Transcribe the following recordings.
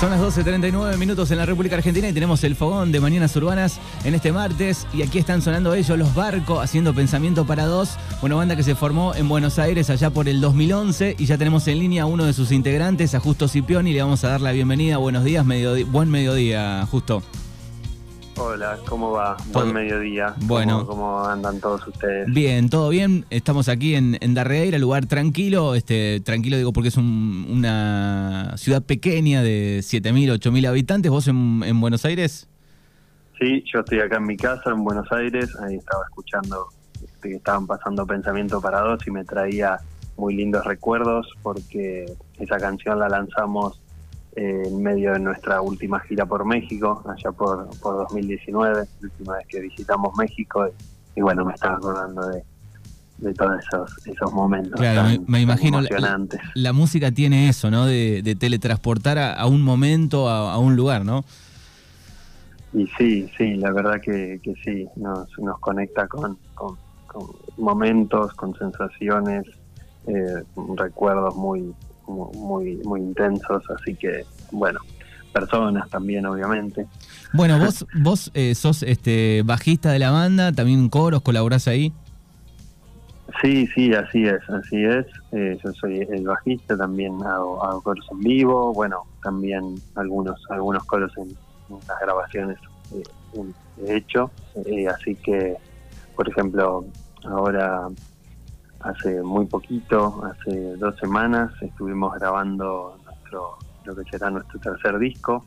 Son las 12.39 minutos en la República Argentina y tenemos el fogón de Mañanas Urbanas en este martes. Y aquí están sonando ellos, los barcos, haciendo pensamiento para dos. Una banda que se formó en Buenos Aires allá por el 2011 y ya tenemos en línea a uno de sus integrantes, a Justo Cipión, y le vamos a dar la bienvenida. Buenos días, buen mediodía, Justo. Hola, ¿cómo va? Buen mediodía. Bueno. ¿Cómo, andan todos ustedes? Bien, todo bien. Estamos aquí en, en Darreira, lugar tranquilo. Este, tranquilo digo porque es una ciudad pequeña de 7.000, 8.000 habitantes. ¿Vos en, Buenos Aires? Sí, yo estoy acá en mi casa, en Buenos Aires. Ahí estaba escuchando este, que estaban pasando Pensamiento para Dos y me traía muy lindos recuerdos porque esa canción la lanzamos en medio de nuestra última gira por México, allá por, por 2019, la última vez que visitamos México, y, bueno, me estaba acordando de, de todos esos, esos momentos. Claro, me, imagino, la, la, música tiene eso, ¿no? De, teletransportar a, un momento, a, un lugar, ¿no? Y sí, sí, la verdad que, que sí, nos, nos conecta con, con, momentos, con sensaciones, eh, recuerdos muy, muy, muy intensos, así que, bueno, personas también, obviamente. Bueno, vos, vos eh, sos este bajista de la banda, también coros, colaborás ahí. Sí, sí, así es, así es. Eh, yo soy el bajista, también hago, coros en vivo, bueno, también algunos algunos coros en, las grabaciones eh, he hecho, así que, por ejemplo, ahora hace muy poquito, hace dos semanas, estuvimos grabando nuestro lo que será nuestro tercer disco.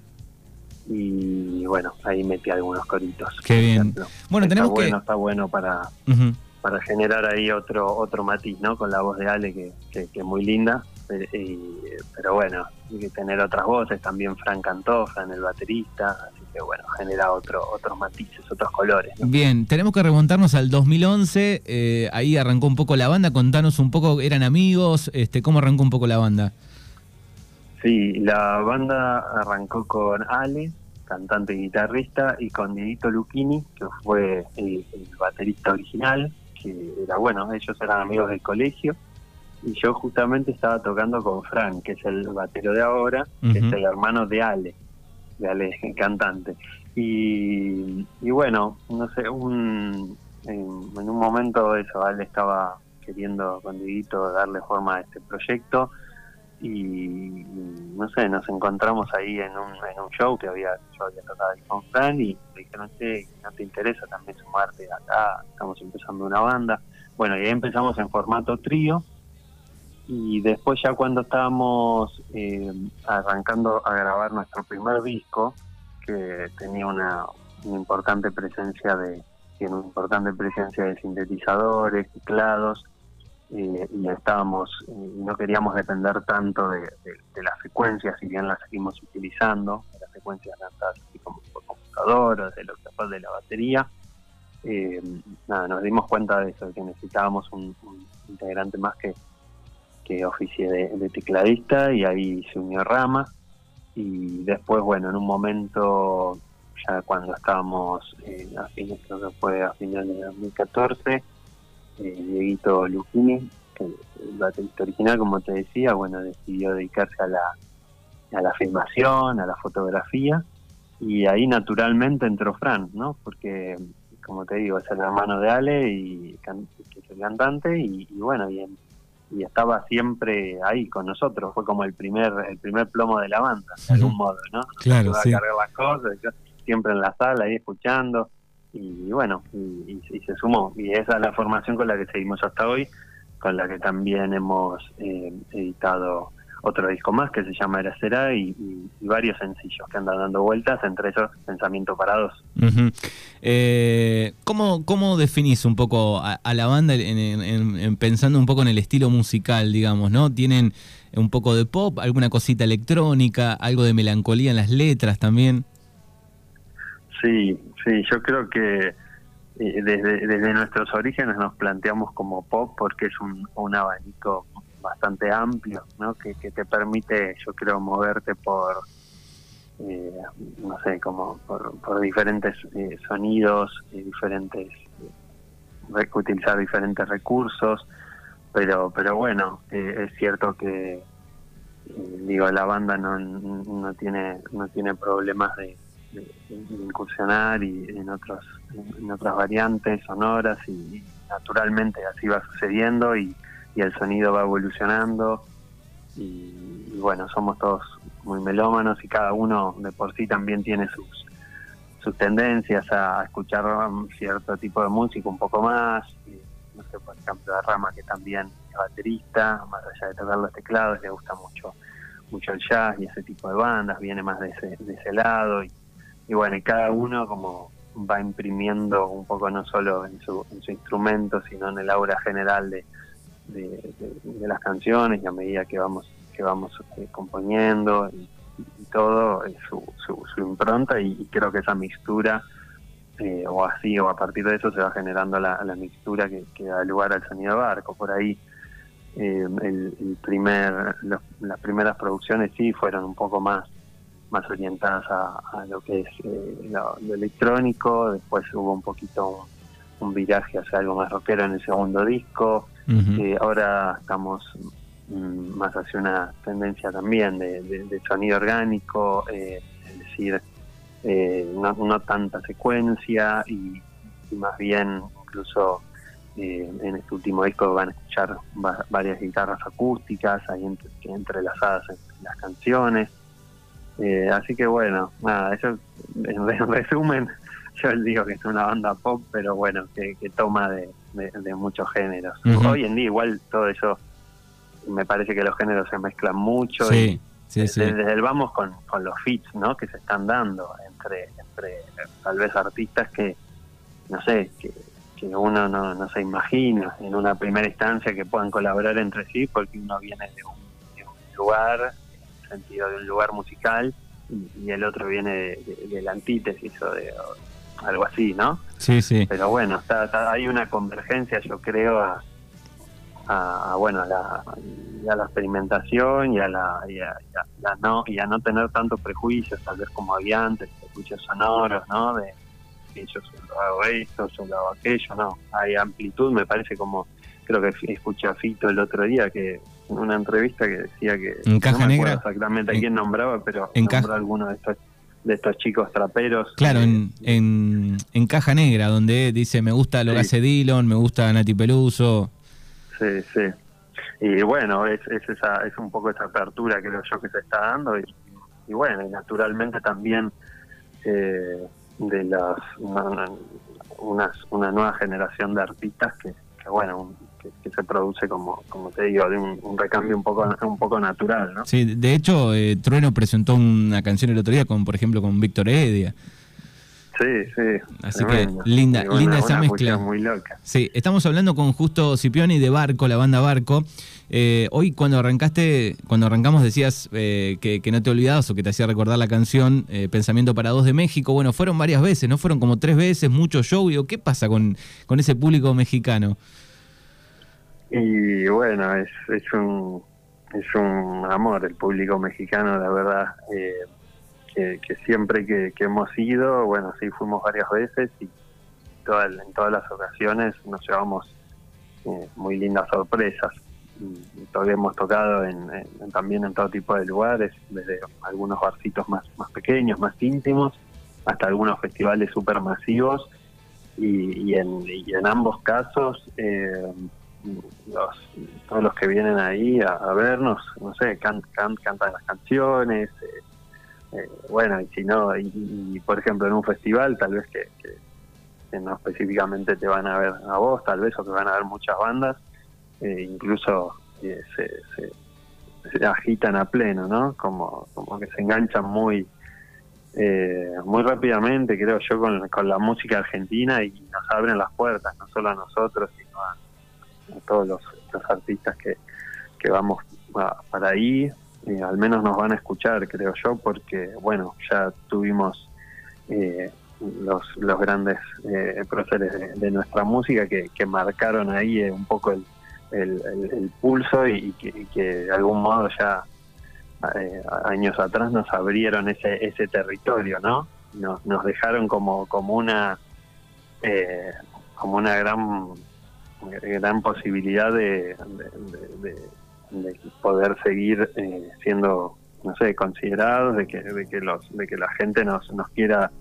Y bueno, ahí metí algunos coritos. Qué bien. Bueno, está tenemos bueno, Está bueno para, para generar ahí otro otro matiz, ¿no? Con la voz de Ale, que, que, es muy linda. Pero, pero bueno, hay que tener otras voces. También Fran cantó, Fran el baterista que bueno, genera otro, otros matices, otros colores. Bien, tenemos que remontarnos al 2011, eh, ahí arrancó un poco la banda, contanos un poco, ¿eran amigos? este ¿Cómo arrancó un poco la banda? Sí, la banda arrancó con Ale, cantante y guitarrista, y con Dieguito Lucchini, que fue el, baterista original, que era bueno, ellos eran amigos del colegio, y yo justamente estaba tocando con Fran, que es el batero de ahora, que es el hermano de Ale de Ale, cantante. Y, y bueno, no sé, un, en, un momento eso, Ale estaba queriendo con darle forma a este proyecto y, no sé, nos encontramos ahí en un, en un show que había yo había tocado ahí con Fran y le dijeron, sé, ¿no te interesa también sumarte acá? Estamos empezando una banda. Bueno, y ahí empezamos en formato trío y después ya cuando estábamos eh, arrancando a grabar nuestro primer disco, que tenía una, importante presencia de una importante presencia de sintetizadores, teclados, eh, y estábamos eh, no queríamos depender tanto de, las secuencias, si bien las seguimos utilizando, las secuencias lanzadas así como por computador, de lo que de la batería. nada, nos dimos cuenta de eso, que necesitábamos un integrante más que que oficié de, tecladista y ahí se unió Rama. Y después, bueno, en un momento, ya cuando estábamos eh, a fines, creo que fue a finales de 2014, eh, Dieguito Lucchini, el baterista original, como te decía, bueno, decidió dedicarse a la, a la filmación, a la fotografía, y ahí naturalmente entró Fran, ¿no? Porque, como te digo, es el hermano de Ale, y que es el cantante, y, y bueno, y y estaba siempre ahí con nosotros, fue como el primer el primer plomo de la banda, de algún modo, ¿no? Claro, sí. a cargar las cosas, siempre en la sala ahí escuchando y, bueno, y, se sumó y esa es la formación con la que seguimos hasta hoy, con la que también hemos eh, editado otro disco más que se llama Era Será y, varios sencillos que andan dando vueltas, entre ellos Pensamiento Parados. eh, ¿cómo, ¿Cómo definís un poco a, la banda en, pensando un poco en el estilo musical, digamos, ¿no? ¿Tienen un poco de pop, alguna cosita electrónica, algo de melancolía en las letras también? Sí, sí, yo creo que eh, desde, desde nuestros orígenes nos planteamos como pop porque es un, un abanico bastante amplio, ¿no? Que, te permite, yo creo, moverte por, eh, no sé, como por, diferentes eh, sonidos, y diferentes, eh, utilizar diferentes recursos, pero, pero bueno, es cierto que digo, la banda no, no tiene no tiene problemas de, incursionar y en otros en otras variantes sonoras y, naturalmente así va sucediendo y, el sonido va evolucionando. Y, bueno somos todos muy melómanos y cada uno de por sí también tiene sus sus tendencias a, escuchar cierto tipo de música un poco más. No sé por ejemplo la rama que también es baterista más allá de tocar los teclados le gusta mucho mucho el jazz y ese tipo de bandas, viene más de ese, de ese lado. Y, bueno, y cada uno como va imprimiendo un poco no solo en su, en su instrumento, sino en el aura general de, de, las canciones y a medida que vamos que vamos eh, componiendo y, todo su, su, impronta y, creo que esa mixtura eh, o así o a partir de eso se va generando la, la mixtura que, da lugar al sonido barco. Por ahí eh, el, primer, las primeras producciones sí fueron un poco más más orientadas a, lo que es lo, electrónico, después hubo un poquito un, viraje hacia algo más rockero en el segundo disco, eh, ahora estamos mm, más hacia una tendencia también de, sonido orgánico, es decir, no, no, tanta secuencia y más bien incluso eh, en este último disco van a escuchar varias guitarras acústicas ahí entrelazadas en, las canciones. Eh, así que bueno, nada, eso en, resumen, yo digo que es una banda pop, pero bueno, que, toma de, muchos géneros. Hoy en día igual todo eso, me parece que los géneros se mezclan mucho. y, desde, el vamos con, con los fits ¿no? que se están dando entre, entre tal vez artistas que, no sé, que que uno no, no se imagina en una primera instancia que puedan colaborar entre sí, porque uno viene de un, lugar, en el sentido de un lugar musical, y, el otro viene de, la antítesis o de algo así, ¿no? Sí, sí. Pero bueno, está, hay una convergencia, yo creo, a, a, bueno, a la, a la experimentación y a la, y a, no y a no tener tantos prejuicios, tal vez como había antes, prejuicios sonoros, ¿no? De, yo solo hago esto, solo hago aquello, no, hay amplitud, me parece como, creo que escuché a Fito el otro día que en una entrevista que decía que en caja negra exactamente a quién nombraba, pero en nombró a alguno de estos de estos chicos traperos. Claro, en, en, en, Caja Negra, donde dice, me gusta lo que hace Dillon, me gusta Nati Peluso. Sí, sí. Y bueno, es, es, esa, es un poco esa apertura creo yo que se está dando y, y bueno, y naturalmente también eh, de las una, una, nueva generación de artistas que, bueno que, se produce como como te digo de un, recambio un poco un poco natural ¿no? sí de hecho eh, Trueno presentó una canción el otro día con por ejemplo con Víctor Heredia Sí, sí. Así que linda, linda esa mezcla. Muy loca. Sí, estamos hablando con Justo Cipioni de Barco, la banda Barco. Eh, hoy cuando arrancaste, cuando arrancamos decías eh, que, no te olvidabas o que te hacía recordar la canción eh, Pensamiento para dos de México. Bueno, fueron varias veces, ¿no? Fueron como tres veces, mucho show. ¿qué pasa con, con ese público mexicano? Y bueno, es, es un es un amor el público mexicano, la verdad que, siempre que, hemos ido, bueno, sí, fuimos varias veces y en todas las ocasiones nos llevamos eh, muy lindas sorpresas. Y todavía hemos tocado en, también en todo tipo de lugares, desde algunos barcitos más, más pequeños, más íntimos, hasta algunos festivales súper masivos. Y, en, ambos casos, eh, los, todos los que vienen ahí a, vernos, no sé, cantan las canciones, eh, eh, bueno, y si no, y, por ejemplo en un festival, tal vez que, no específicamente te van a ver a vos, tal vez, o que van a ver muchas bandas, eh, incluso se, se, agitan a pleno, ¿no? Como, como que se enganchan muy muy rápidamente, creo yo, con, con, la música argentina y nos abren las puertas, no solo a nosotros, sino a, todos los, artistas que, que vamos para ahí eh, al menos nos van a escuchar, creo yo, porque, bueno, ya tuvimos eh, los, los grandes eh, próceres de, nuestra música que, marcaron ahí un poco el, el, pulso y, que, de algún modo ya años atrás nos abrieron ese, ese territorio, ¿no? Nos, nos dejaron como, como una como una gran gran posibilidad de, poder seguir eh, siendo, no sé, considerados, de que, de que, los, de que la gente nos, nos quiera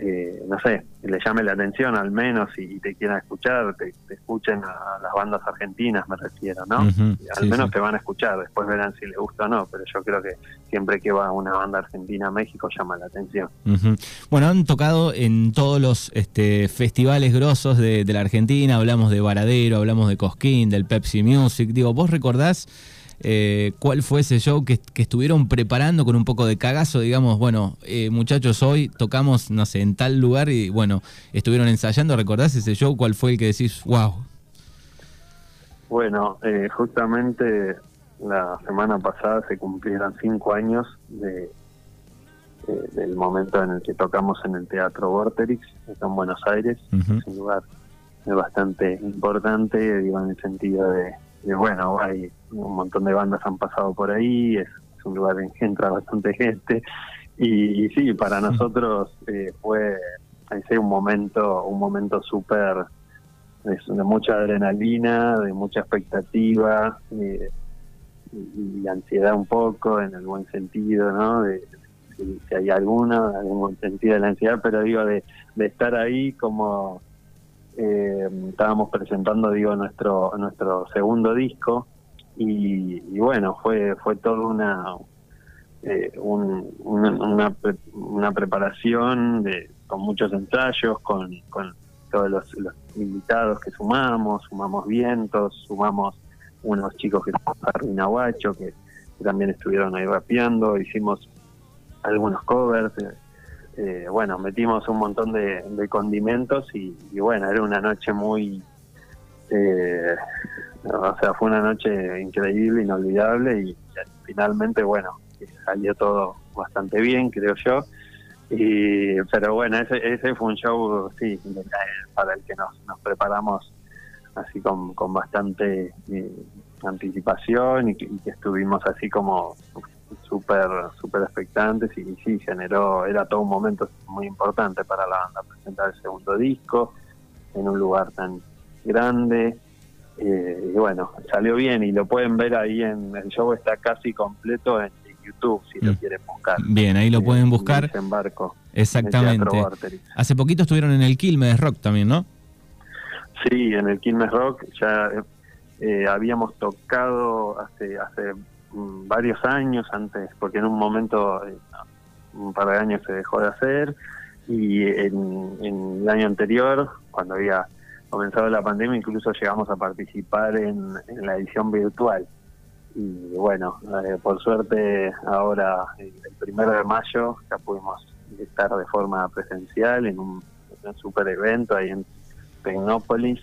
eh, no sé, le llame la atención al menos y, te quieran escuchar, te, escuchen a las bandas argentinas, me refiero, ¿no? al menos te van a escuchar, después verán si les gusta o no, pero yo creo que siempre que va una banda argentina a México llama la atención. Bueno, han tocado en todos los este, festivales grosos de, de la Argentina, hablamos de Varadero, hablamos de Cosquín, del Pepsi Music, digo, ¿vos recordás? Eh, cuál fue ese show que, estuvieron preparando con un poco de cagazo, digamos, bueno, eh, muchachos, hoy tocamos, no sé, en tal lugar y bueno, estuvieron ensayando, ¿recordás ese show? ¿Cuál fue el que decís, wow? Bueno, eh, justamente la semana pasada se cumplieron cinco años de, del momento en el que tocamos en el Teatro Vorterix, en Buenos Aires, es un lugar bastante importante, digo, en el sentido de bueno, hay un montón de bandas han pasado por ahí, es, un lugar en que entra bastante gente y, sí, para nosotros eh, fue un momento, un momento súper de, mucha adrenalina, de mucha expectativa eh, y, ansiedad un poco en el buen sentido, ¿no? De, si, hay alguna, algún sentido de la ansiedad, pero digo, de, de estar ahí como eh, estábamos presentando digo nuestro nuestro segundo disco y, bueno fue fue todo una eh, una, una preparación de, con muchos ensayos con, con todos los, invitados que sumamos sumamos vientos sumamos unos chicos que son Nahuacho que, que también estuvieron ahí rapeando hicimos algunos covers eh, bueno, metimos un montón de, condimentos y, bueno, era una noche muy, eh, o sea, fue una noche increíble, inolvidable y, finalmente, bueno, salió todo bastante bien, creo yo. Y, pero bueno, ese, ese fue un show, sí, para el que nos, nos preparamos así con, con bastante eh, anticipación y que, estuvimos así como súper super expectantes y, sí, generó, era todo un momento muy importante para la banda presentar el segundo disco en un lugar tan grande. Eh, y bueno, salió bien y lo pueden ver ahí en el show, está casi completo en YouTube si lo mm. quieren buscar. Bien, ahí lo pueden buscar. En barco. Exactamente. Hace poquito estuvieron en el Quilmes Rock también, ¿no? Sí, en el Quilmes Rock ya eh, habíamos tocado hace hace varios años antes, porque en un momento, eh, un par de años se dejó de hacer, y en, el año anterior, cuando había comenzado la pandemia, incluso llegamos a participar en, la edición virtual. Y bueno, eh, por suerte ahora, el primero de mayo, ya pudimos estar de forma presencial en un, en un super evento ahí en Tecnópolis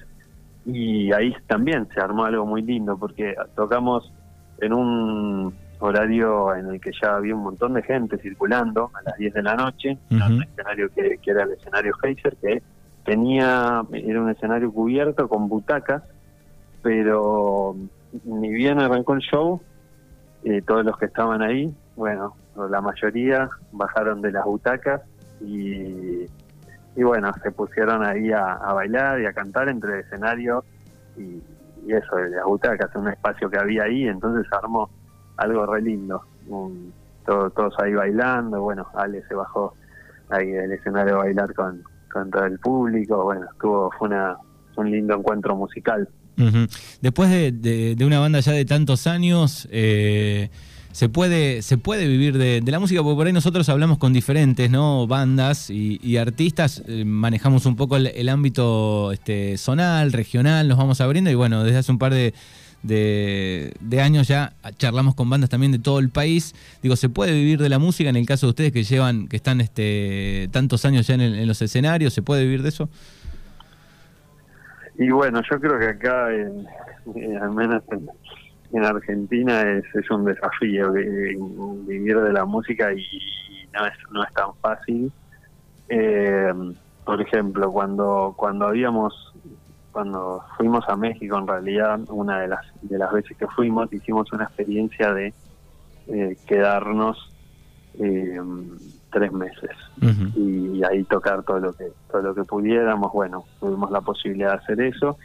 y ahí también se armó algo muy lindo porque tocamos en un horario en el que ya había un montón de gente circulando a las 10 de la noche, un escenario que, era el escenario Heiser, que tenía, era un escenario cubierto con butacas, pero ni bien arrancó el show, eh, todos los que estaban ahí, bueno, la mayoría bajaron de las butacas y y bueno, se pusieron ahí a, bailar y a cantar entre el escenario y, eso, de las butacas, un espacio que había ahí, entonces armó algo re lindo. todos ahí bailando, bueno, Ale se bajó ahí del escenario a bailar con, con todo el público, bueno, estuvo, fue una, un lindo encuentro musical. Después de, de, una banda ya de tantos años, eh, se puede, se puede vivir de, la música, porque por ahí nosotros hablamos con diferentes ¿no? bandas y, artistas, eh, manejamos un poco el, ámbito este, zonal, regional, nos vamos abriendo y bueno, desde hace un par de, de, años ya charlamos con bandas también de todo el país. Digo, ¿se puede vivir de la música en el caso de ustedes que llevan, que están este, tantos años ya en, los escenarios? ¿Se puede vivir de eso? Y bueno, yo creo que acá, al menos en Argentina es, es un desafío vivir de la música y, no es no es tan fácil. Eh, por ejemplo cuando cuando habíamos cuando fuimos a México en realidad una de las de las veces que fuimos hicimos una experiencia de eh, quedarnos eh, tres meses y, ahí tocar todo lo que todo lo que pudiéramos. Bueno tuvimos la posibilidad de hacer eso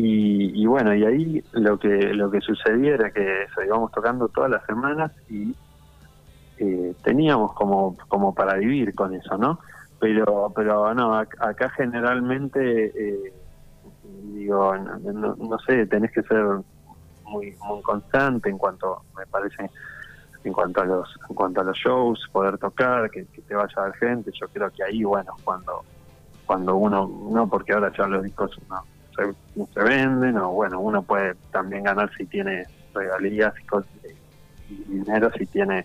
Y, bueno, y ahí lo que lo que sucedía era que eso, íbamos tocando todas las semanas y eh, teníamos como como para vivir con eso, ¿no? Pero pero no, acá generalmente eh, digo, no, no, sé, tenés que ser muy muy constante en cuanto me parece en cuanto a los en cuanto a los shows, poder tocar, que, te vaya a ver gente, yo creo que ahí bueno, cuando cuando uno no porque ahora ya los discos no se, no se venden o bueno, uno puede también ganar si tiene regalías y, dinero si tiene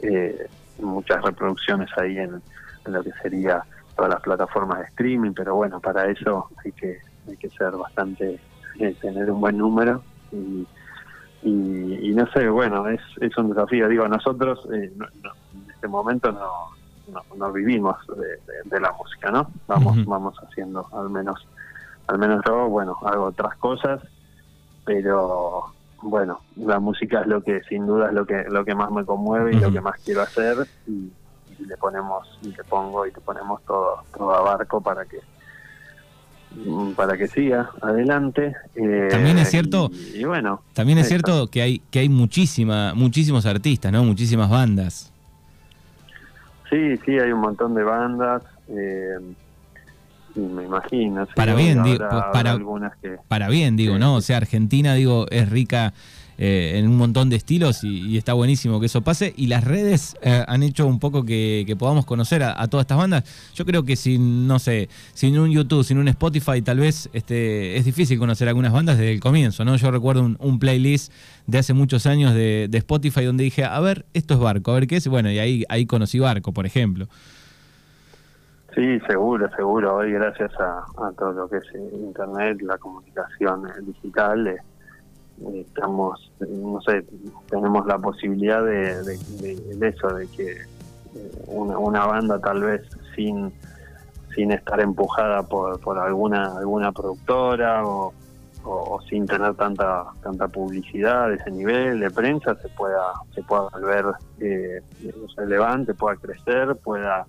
eh, muchas reproducciones ahí en, lo que sería todas las plataformas de streaming, pero bueno, para eso hay que hay que ser bastante eh, tener un buen número y y, no sé, bueno, es, es un desafío. Digo, nosotros eh, en este momento no, no, vivimos de, la música, ¿no? Vamos, vamos haciendo, al menos, al menos yo, bueno, hago otras cosas, pero bueno, la música es lo que, sin duda, es lo que, lo que más me conmueve y lo que más quiero hacer y, y le ponemos, y le pongo y te ponemos todo, todo a barco para que Mm, para que siga adelante. Eh, también es cierto, y, bueno, también es cierto que hay que hay muchísima, muchísimos artistas, ¿no? Muchísimas bandas. Sí, sí, hay un montón de bandas. Eh, me imagino. para bien, digo, para, algunas que, para bien, digo, ¿no? O sea, Argentina, digo, es rica eh, en un montón de estilos y, está buenísimo que eso pase. Y las redes eh, han hecho un poco que, podamos conocer a, todas estas bandas. Yo creo que sin, no sé, sin un YouTube, sin un Spotify, tal vez este, es difícil conocer algunas bandas desde el comienzo, ¿no? Yo recuerdo un, playlist de hace muchos años de, Spotify donde dije, a ver, esto es Barco, a ver qué es. Bueno, y ahí, ahí conocí Barco, por ejemplo. Sí, seguro, seguro. Hoy gracias a, todo lo que es Internet, la comunicación digital, estamos, no sé, tenemos la posibilidad de, de, eso, de que eh, una, una, banda tal vez sin sin estar empujada por, por alguna alguna productora o, o, sin tener tanta tanta publicidad de ese nivel de prensa se pueda se pueda volver eh, relevante pueda crecer pueda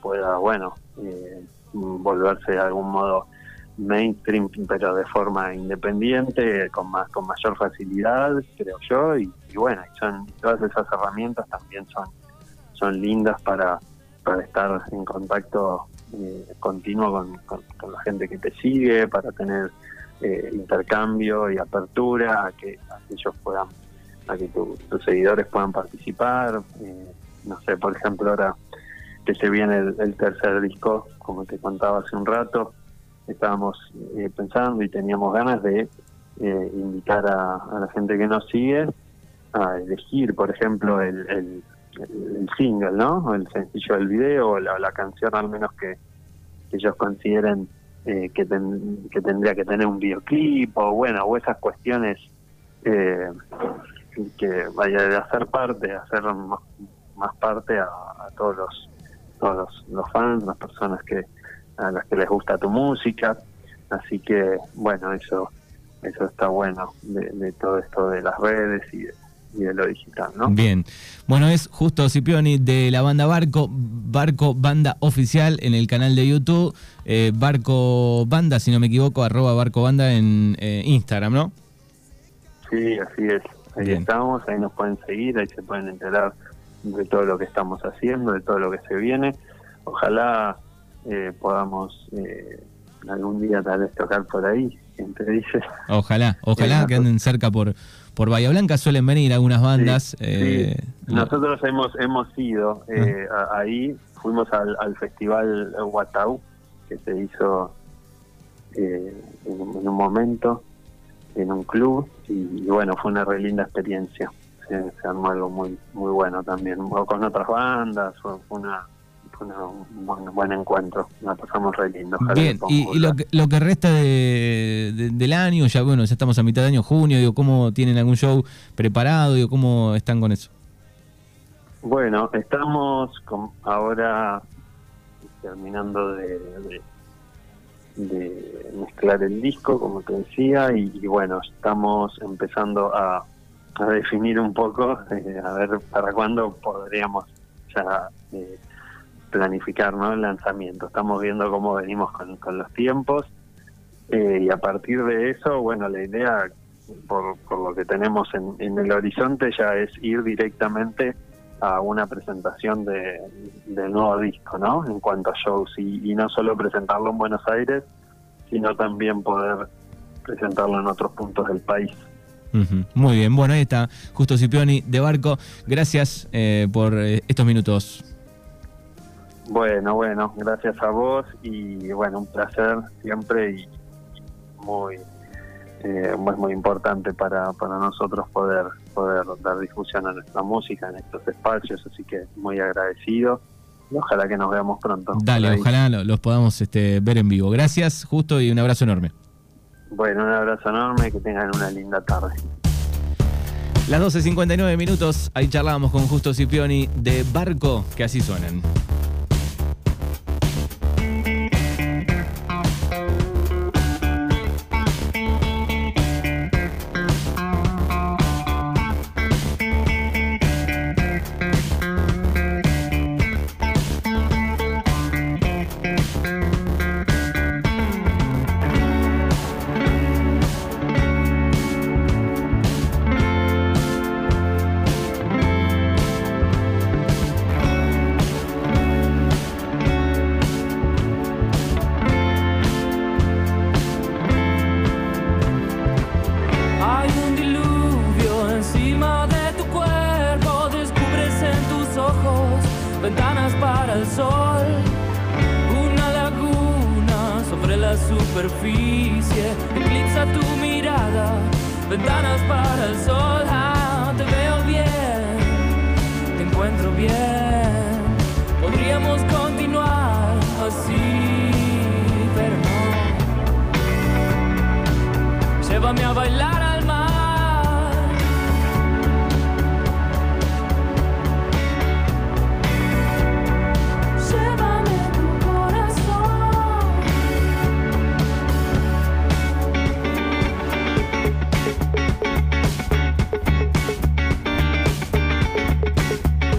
pueda bueno eh, volverse de algún modo mainstream, pero de forma independiente, con más con mayor facilidad, creo yo, y, bueno, son todas esas herramientas también son son lindas para, para estar en contacto eh, continuo con, la gente que te sigue, para tener eh, intercambio y apertura a que, ellos puedan, a que tus seguidores puedan participar. Eh, no sé, por ejemplo, ahora que se viene el tercer disco, como te contaba hace un rato, estábamos eh, pensando y teníamos ganas de eh, invitar a, la gente que nos sigue a elegir, por ejemplo, el, el, single, ¿no? El sencillo del video o la, canción al menos que, ellos consideren eh, que, que tendría que tener un videoclip o bueno, o esas cuestiones que vaya de hacer parte, hacer más, parte a, todos los todos los fans, las personas que, a las que les gusta tu música. Así que, bueno, eso eso está bueno de, todo esto de las redes y de, lo digital, ¿no? Bien. Bueno, es justo Cipioni de la banda Barco, Barco Banda Oficial en el canal de YouTube, eh, Barco Banda, si no me equivoco, arroba Barco Banda en eh, Instagram, ¿no? Sí, así es. Ahí estamos, ahí nos pueden seguir, ahí se pueden enterar de todo lo que estamos haciendo, de todo lo que se viene. Ojalá eh, podamos eh, algún día tal vez tocar por ahí, siempre dice. Ojalá, ojalá eh, que anden cerca por por Bahía Blanca, suelen venir algunas bandas. Nosotros hemos hemos ido ah. ahí, fuimos al, festival Watau, que se hizo en, un momento en un club y, bueno, fue una re linda experiencia. Se, armó algo muy muy bueno también, con otras bandas, fue una un buen, encuentro, la pasamos re lindo. Bien, y, lo, que, lo que resta de, del año, ya bueno, ya estamos a mitad de año, junio, digo, ¿cómo tienen algún show preparado? Digo, ¿cómo están con eso? Bueno, estamos ahora terminando de, de, mezclar el disco, como te decía, y, bueno, estamos empezando a, a definir un poco, eh, a ver para cuándo podríamos ya eh, planificar ¿no? el lanzamiento. Estamos viendo cómo venimos con, los tiempos Eh, y a partir de eso, bueno, la idea, por, por lo que tenemos en, en, el horizonte, ya es ir directamente a una presentación de, del nuevo disco, ¿no? En cuanto a shows, y, y no solo presentarlo en Buenos Aires, sino también poder presentarlo en otros puntos del país. Muy bien, bueno, ahí está Justo Cipioni de Barco. Gracias eh, por eh, estos minutos. Bueno, bueno, gracias a vos y bueno, un placer siempre y muy eh, es muy importante para, para nosotros poder poder dar difusión a nuestra música en estos espacios, así que muy agradecido y ojalá que nos veamos pronto. Dale, ojalá los podamos este, ver en vivo. Gracias, Justo, y un abrazo enorme. Bueno, un abrazo enorme, que tengan una linda tarde. Las 12.59 minutos, ahí charlábamos con Justo Cipioni de Barco, que así suenan. Superficie, eclipsa tu mirada, ventanas para el sol, ah, te veo bien, te encuentro bien, podríamos continuar así, pero no, llévame a bailar.